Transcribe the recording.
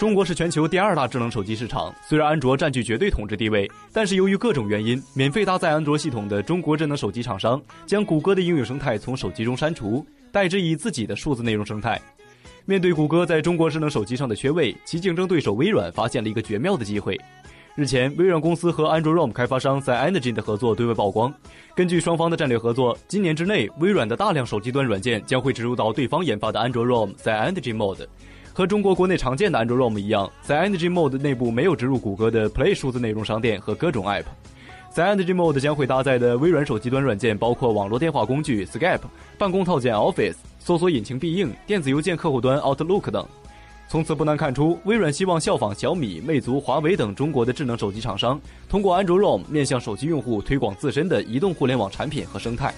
中国是全球第二大智能手机市场。虽然安卓占据绝对统治地位，但是由于各种原因，免费搭载安卓系统的中国智能手机厂商将谷歌的应用生态从手机中删除，代之以自己的数字内容生态。面对谷歌在中国智能手机上的缺位，其竞争对手微软发现了一个绝妙的机会。日前，微软公司和安卓 ROM 开发商在 Energy 的合作对外曝光。根据双方的战略合作，今年之内，微软的大量手机端软件将会植入到对方研发的安卓 ROM 在 Energy Mode。和中国国内常见的安卓 ROM 一样，在 Energy Mode 内部没有植入谷歌的 Play 数字内容商店和各种 App。在 Energy Mode 将会搭载的微软手机端软件包括网络电话工具 Skype、办公套件 Office、搜索引擎必应、电子邮件客户端 Outlook 等。从此不难看出，微软希望效仿小米、魅族、华为等中国的智能手机厂商，通过安卓 ROM 面向手机用户推广自身的移动互联网产品和生态。